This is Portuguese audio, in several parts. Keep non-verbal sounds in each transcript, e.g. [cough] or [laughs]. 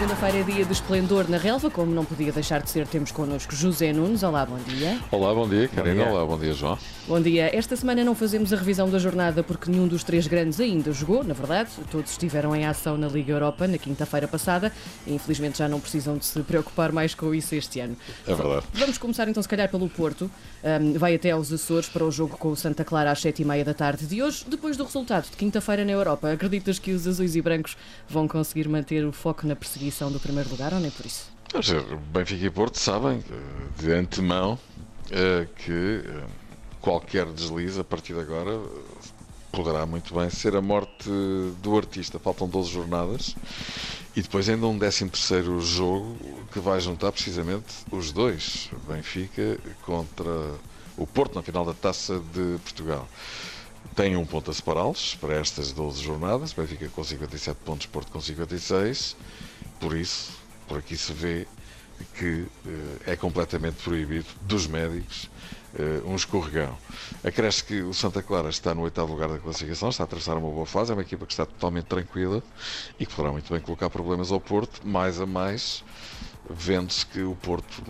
Segunda-feira é dia de esplendor na relva, como não podia deixar de ser, temos connosco José Nunes. Olá, bom dia. Olá, bom dia, Karina. Olá, bom dia, João. Bom dia. Esta semana não fazemos a revisão da jornada porque nenhum dos três grandes ainda jogou, na verdade. Todos estiveram em ação na Liga Europa na quinta-feira passada e infelizmente já não precisam de se preocupar mais com isso este ano. É verdade. Vamos começar então, se calhar, pelo Porto. Um, vai até aos Açores para o jogo com o Santa Clara às sete e meia da tarde de hoje, depois do resultado de quinta-feira na Europa. Acreditas que os azuis e brancos vão conseguir manter o foco na perseguição do primeiro lugar ou nem por isso? Benfica e Porto sabem eh, de antemão eh, que eh, qualquer deslize a partir de agora poderá muito bem ser a morte do artista. Faltam 12 jornadas e depois ainda um 13 terceiro jogo que vai juntar precisamente os dois, Benfica contra o Porto na final da Taça de Portugal. Tem um ponto a separá-los para estas 12 jornadas, Benfica com 57 pontos, Porto com 56, por isso, por aqui se vê que eh, é completamente proibido dos médicos eh, um escorregão. Acresce que o Santa Clara está no oitavo lugar da classificação, está a atravessar uma boa fase, é uma equipa que está totalmente tranquila e que poderá muito bem colocar problemas ao Porto, mais a mais, vendo-se que o Porto,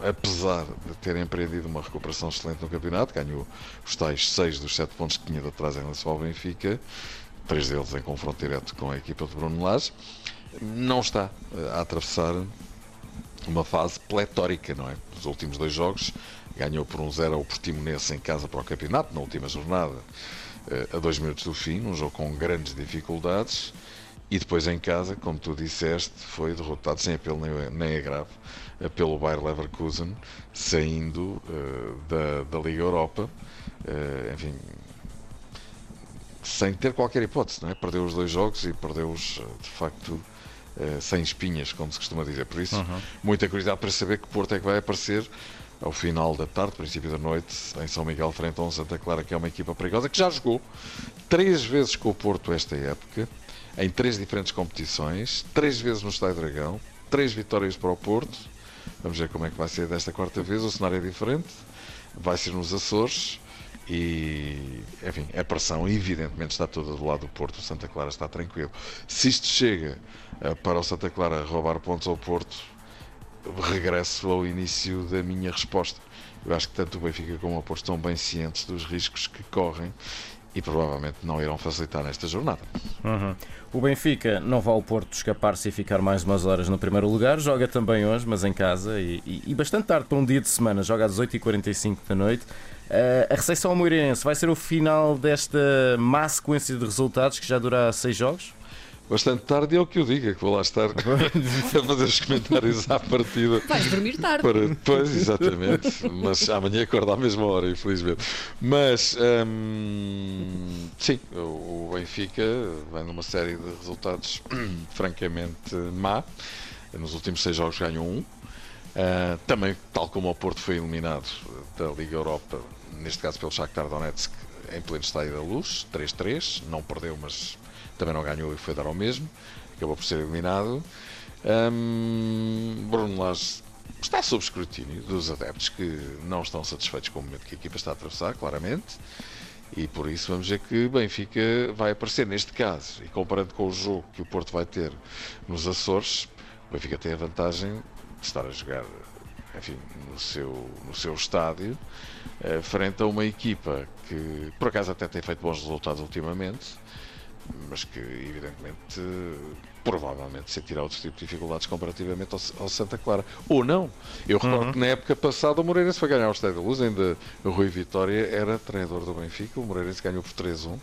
apesar de ter empreendido uma recuperação excelente no campeonato, ganhou os tais seis dos sete pontos que tinha de atrás em relação ao Benfica, três deles em confronto direto com a equipa de Bruno Lage, não está a atravessar uma fase pletórica, não é? Os últimos dois jogos ganhou por um 0 ao Portimonense em casa para o campeonato, na última jornada, eh, a dois minutos do fim, um jogo com grandes dificuldades, e depois em casa, como tu disseste, foi derrotado sem apelo nem, agravo eh, pelo Bayer Leverkusen, saindo eh, da, da Liga Europa, Eh, enfim, sem ter qualquer hipótese, não é? Perdeu os dois jogos e perdeu-os, eh, de facto, eh, sem espinhas, como se costuma dizer. Por isso, muita curiosidade para saber que Porto é que vai aparecer ao final da tarde, princípio da noite, em São Miguel, frente a um Santa Clara, que é uma equipa perigosa, que já jogou três vezes com o Porto esta época, em três diferentes competições, três vezes no Estádio Dragão, três vitórias para o Porto. Vamos ver como é que vai ser desta quarta vez. O cenário é diferente, vai ser nos Açores. E, enfim, a pressão evidentemente está toda do lado do Porto. O Santa Clara está tranquilo. Se isto chega eh, para o Santa Clara roubar pontos ao Porto, regresso ao início da minha resposta. Eu acho que tanto o Benfica como o Porto estão bem cientes dos riscos que correm e provavelmente não irão facilitar nesta jornada. Uhum. O Benfica não vai ao Porto escapar-se e ficar mais umas horas no primeiro lugar. Joga também hoje, mas em casa e, e- e bastante tarde para um dia de semana. Joga às 8h45 da noite. Uh, a recepção ao Moreirense vai ser o final desta má sequência de resultados que já dura seis jogos? Bastante tarde é o que eu digo, é que vou lá estar [laughs] a fazer os comentários à partida. Vais dormir tarde. Para depois, exatamente. Mas amanhã acordo à mesma hora, infelizmente. Mas, hum, sim, o Benfica vem numa série de resultados [clears throat] francamente má. Nos últimos seis jogos ganhou um. Ah, também, tal como o Porto foi eliminado da Liga Europa, neste caso pelo Shakhtar Donetsk, em pleno estádio da luz, 3-3, não perdeu, mas também não ganhou e foi dar ao mesmo, acabou por ser eliminado. Hum, Bruno Lage está sob escrutínio dos adeptos que não estão satisfeitos com o momento que a equipa está a atravessar, claramente. E por isso vamos ver que Benfica vai aparecer neste caso. E comparando com o jogo que o Porto vai ter nos Açores, o Benfica tem a vantagem de estar a jogar enfim, no, seu, no seu estádio, eh, frente a uma equipa que por acaso até tem feito bons resultados ultimamente, mas que evidentemente provavelmente sentirá outro tipo de dificuldades comparativamente ao, ao Santa Clara. Ou não. Eu recordo que na época passada o Moreirense foi ganhar o Estádio da Luz, ainda o Rui Vitória era treinador do Benfica, o Moreirense ganhou por 3-1,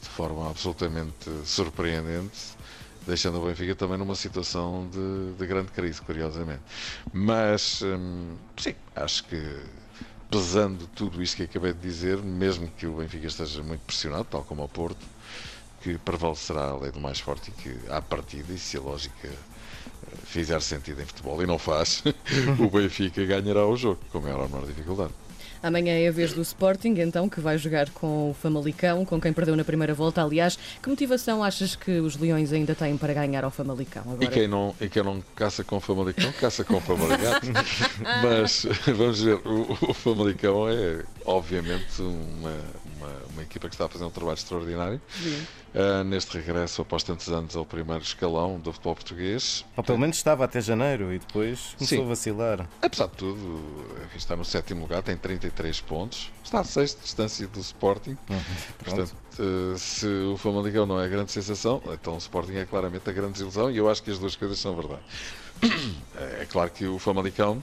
de forma absolutamente surpreendente, deixando o Benfica também numa situação de, de grande crise, curiosamente. Mas, hum, sim, acho que pesando tudo isto que acabei de dizer, mesmo que o Benfica esteja muito pressionado, tal como o Porto, que prevalecerá a lei do mais forte e que, à partida, e se a lógica eh, fizer sentido em futebol e não faz, [laughs] o Benfica ganhará o jogo, com maior ou menor dificuldade. Amanhã é a vez do Sporting, então, que vai jogar com o Famalicão, com quem perdeu na primeira volta. Aliás, que motivação achas que os Leões ainda têm para ganhar ao Famalicão? Agora, E quem não, e quem não caça com Famalicão, caça com Famalicão. [laughs] Mas [laughs] vamos ver, o, o Famalicão é obviamente uma, uma, uma equipa que está a fazer um trabalho extraordinário. Uh, neste regresso, após tantos anos, ao primeiro escalão do futebol português. Ou pelo menos estava até janeiro e depois começou Sim. a vacilar. Apesar de tudo, está no sétimo lugar, tem 33 pontos, está a sexta distância do Sporting. Portanto, uh, se o Famalicão não é a grande sensação, então o Sporting é claramente a grande desilusão e eu acho que as duas coisas são verdade. [coughs] É claro que o Famalicão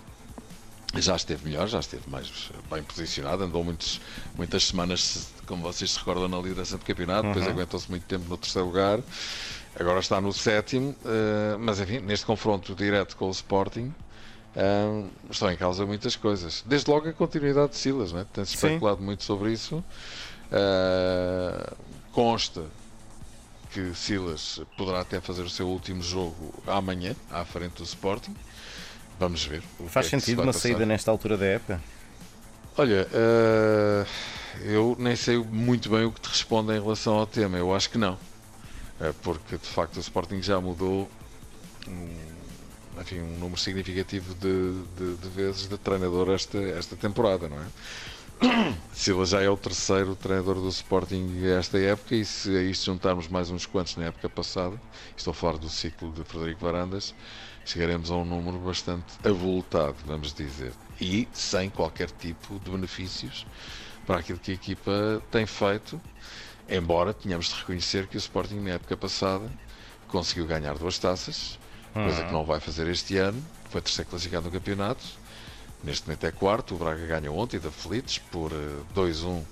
já esteve melhor, já esteve mais bem posicionado, andou muitos, muitas semanas, como vocês se recordam, na liderança do campeonato, depois aguentou-se muito tempo no terceiro lugar, agora está no sétimo, eh, mas enfim, neste confronto direto com o Sporting. Eh, estão em causa muitas coisas. Desde logo a continuidade de Silas, né? tem-se Sim. especulado muito sobre isso. Eh, consta que Silas poderá até fazer o seu último jogo amanhã, à frente do Sporting. Vamos ver. Faz é se sentido vai uma passar. saída nesta altura da época? Olha, eh, eu nem sei muito bem o que te responde em relação ao tema. Eu acho que não. Eh, porque de facto o Sporting já mudou um, enfim, um número significativo de, de- de vezes de treinador esta, esta temporada, não é? [coughs] Silva já é o terceiro treinador do Sporting esta época e se a isto juntarmos mais uns quantos na época passada, estou a falar do ciclo de Frederico Varandas, chegaremos a um número bastante avultado, vamos dizer, e sem qualquer tipo de benefícios para aquilo que a equipa tem feito, embora tenhamos de reconhecer que o Sporting na época passada conseguiu ganhar duas taças, coisa que não vai fazer este ano, foi terceiro classificado no campeonato, neste momento é quarto, o Braga ganhou ontem da Felites por eh, 2-1 um,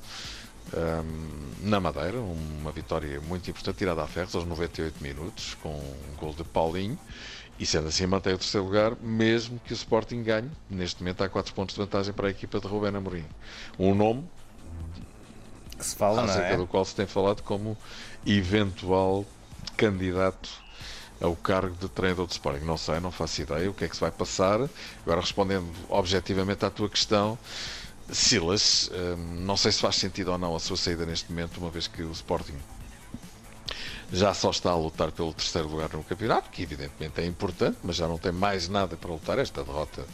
na Madeira, uma vitória muito importante, tirada a ferros aos 98 minutos, com um gol de Paulinho, e sendo assim mantém o terceiro lugar, mesmo que o Sporting ganhe, neste momento há 4 pontos de vantagem para a equipa de Rubén Amorim. Um nome Que se fala, não acerca é? do qual se tem falado como eventual candidato ao cargo de treinador de Sporting. Não sei, não faço ideia o que é que se vai passar. Agora, respondendo objetivamente à tua questão, Silas, hum, não sei se faz sentido ou não a sua saída neste momento, uma vez que o Sporting já só está a lutar pelo terceiro lugar no campeonato, que evidentemente é importante, mas já não tem mais nada para lutar. Esta derrota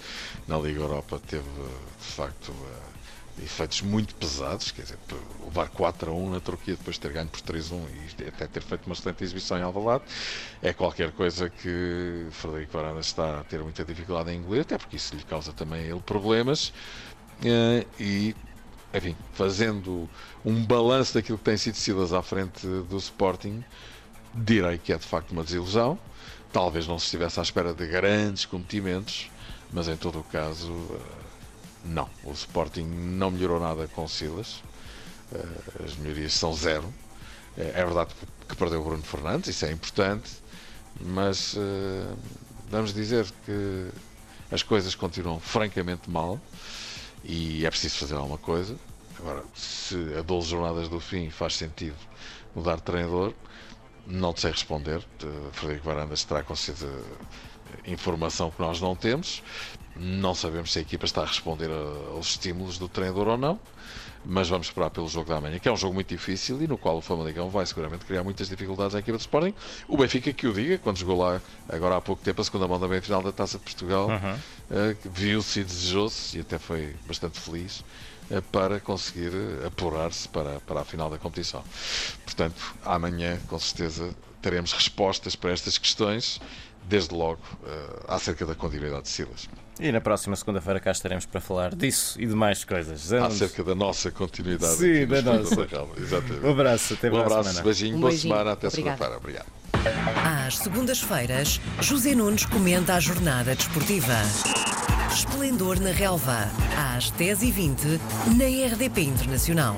na Liga Europa teve, de facto, efeitos muito pesados, quer dizer, levar 4 a 1 na Turquia depois de ter ganho por 3 a 1 e até ter feito uma excelente exibição em Alvalade, é qualquer coisa que Frederico Varandas está a ter muita dificuldade em engolir, até porque isso lhe causa também ele problemas, eh, e enfim, fazendo um balanço daquilo que tem sido Silas à frente do Sporting, direi que é de facto uma desilusão. Talvez não se estivesse à espera de grandes cometimentos, mas em todo o caso, eh, não. O Sporting não melhorou nada com Silas. Eh, As melhorias são zero. Eh, É verdade que perdeu o Bruno Fernandes, isso é importante, mas eh, vamos dizer que as coisas continuam francamente mal e é preciso fazer alguma coisa. Agora, se a 12 jornadas do fim faz sentido mudar de treinador, não te sei responder. Frederico Varandas terá com certeza informação que nós não temos. Não sabemos se a equipa está a responder aos estímulos do treinador ou não. Mas vamos esperar pelo jogo da manhã, que é um jogo muito difícil e no qual o Famalicão vai seguramente criar muitas dificuldades à equipa de Sporting. O Benfica que o diga, quando jogou lá agora há pouco tempo a segunda mão da meia-final da Taça de Portugal, que viu-se e desejou-se e até foi bastante feliz eh, para conseguir apurar-se para, para a final da competição. Portanto, amanhã, com certeza, teremos respostas para estas questões, desde logo eh, acerca da continuidade de Silas, E na próxima segunda-feira cá estaremos para falar disso e de mais coisas. Nunes, acerca da nossa continuidade. Sim, da Esplendor nossa. da. Exatamente. Um abraço, até Um para abraço, semana. beijinho, Um boa beijinho. semana, até segunda-feira. Obrigado. Às segundas-feiras, José Nunes comenta a jornada desportiva. Esplendor na Relva, às 10h20, na RDP Internacional.